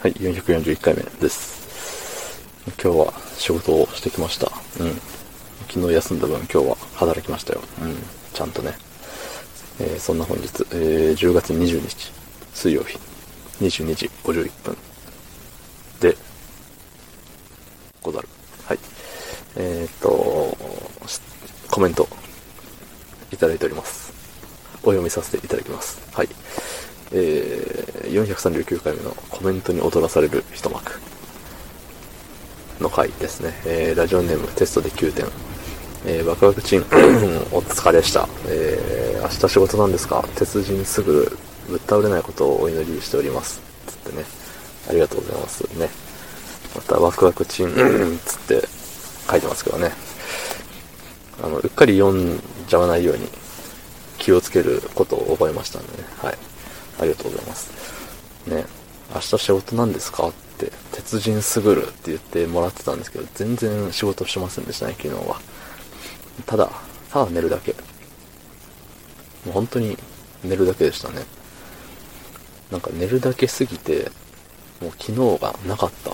はい、441回目です。今日は仕事をしてきました。うん。昨日休んだ分今日は働きましたよ。うん。ちゃんとね。えーそんな本日、えー10月20日、水曜日、22時51分で、ござる。はい。えーっと、コメントいただいております。お読みさせていただきます。はい。えー、439回目のコメントに踊らされる一幕の回ですね。えー、ラジオネームテストで9点。えー、ワクワクチン、お疲れした。えー、明日仕事なんですか？鉄人すぐぶっ倒れないことをお祈りしております。つってね。ありがとうございます。ね。またワクワクチン、つって書いてますけどね。あの、うっかり読んじゃわないように気をつけることを覚えましたんでね。はい。ありがとうございます。ね。明日仕事なんですか？って、鉄人すぐるって言ってもらってたんですけど、全然仕事してませんでしたね、昨日は。ただ、ただ寝るだけ。もう本当に寝るだけでしたね。なんか寝るだけすぎて、もう昨日がなかった。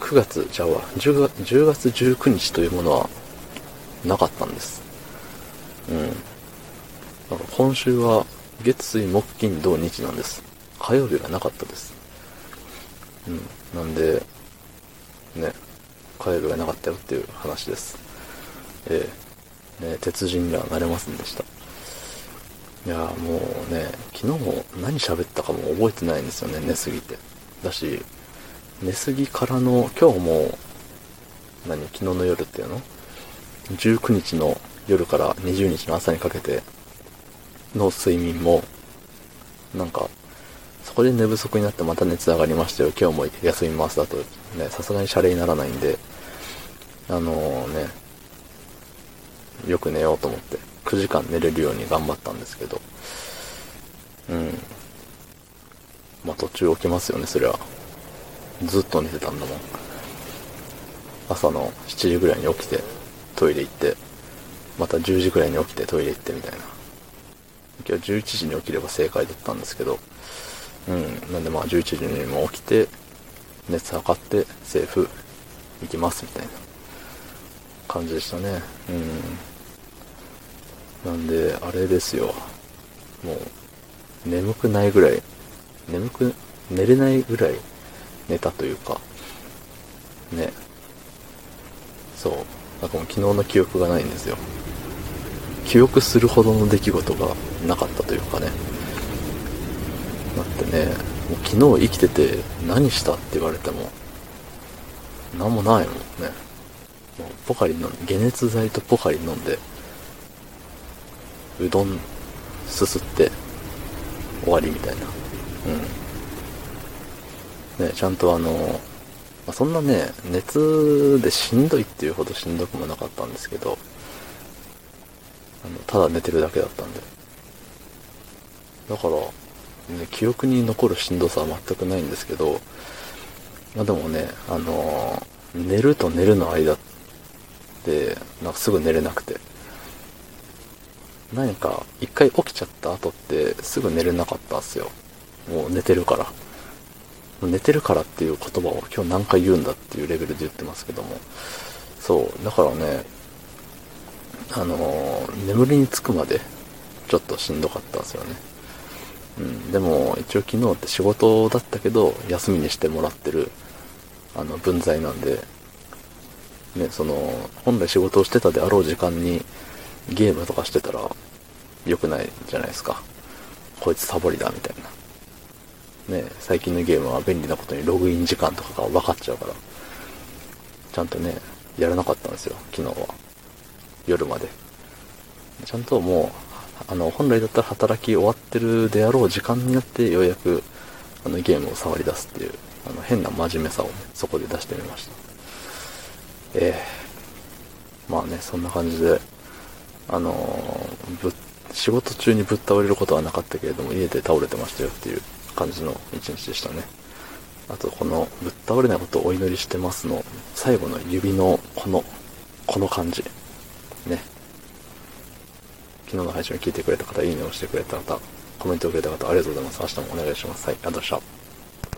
9月、じゃあ、10月 ,10 月19日というものはなかったんです。うん。なんか今週は月水木金土日なんです。火曜日がなかったです。うん。なんで、ね、火曜日がなかったよっていう話です。ええね、鉄人にはなれませんでした。いやーもうね、昨日も何喋ったかも覚えてないんですよね、寝すぎて。だし、寝すぎからの、今日も、何、昨日の夜っていうの ?19 日の夜から20日の朝にかけての睡眠も、なんか、そこで寝不足になってまた熱上がりましたよ、今日も休みますだと、ね、さすがにシャレにならないんで、あのね、よく寝ようと思って、9時間寝れるように頑張ったんですけど、うん。まあ途中起きますよね、そりゃ。ずっと寝てたんだもん。朝の7時ぐらいに起きて、トイレ行って、また10時ぐらいに起きてトイレ行ってみたいな。今日11時に起きれば正解だったんですけど、うん。なんでまあ11時にも起きて、熱測って、セーフ行きますみたいな感じでしたね。うん。なんで、あれですよ。もう、眠くないぐらい、眠く、寝れないぐらい寝たというか、ね。そう。なんかもう昨日の記憶がないんですよ。記憶するほどの出来事がなかったというかね。だってね、もう昨日生きてて何したって言われても、なんもないもんね。もうポカリ飲ん解熱剤とポカリ飲んで、うどんすすって終わりみたいな。うん。ね、ちゃんとあの、ま、そんなね、熱でしんどいっていうほどしんどくもなかったんですけど、あの、ただ寝てるだけだったんで。だから、ね、記憶に残るしんどさは全くないんですけど、まあでもね、あの寝ると寝るの間って、なんかすぐ寝れなくて。何か一回起きちゃった後ってすぐ寝れなかったんですよ。もう寝てるから。寝てるからっていう言葉を今日何回言うんだっていうレベルで言ってますけども。そう。だからね、あのー眠りにつくまでちょっとしんどかったんですよね。うん。でも一応昨日って仕事だったけど休みにしてもらってるあの分際なんで、ね、その、本来仕事をしてたであろう時間にゲームとかしてたら良くないじゃないですか。こいつサボりだみたいな。ね、最近のゲームは便利なことにログイン時間とかが分かっちゃうから、ちゃんとね、やらなかったんですよ、昨日は。夜まで。ちゃんともう、あの、本来だったら働き終わってるであろう時間になってようやく、あの、ゲームを触り出すっていう、あの、変な真面目さをね、そこで出してみました。ええまあね、そんな感じで、あのぶ仕事中にぶっ倒れることはなかったけれども、家で倒れてましたよっていう感じの一日でしたね。あと、この、ぶっ倒れないことをお祈りしてますの、最後の指の、この、この感じ。ね。昨日の配信を聞いてくれた方、いいねをしてくれた方、コメントをくれた方、ありがとうございます。明日もお願いします。はい、ありがとうございました。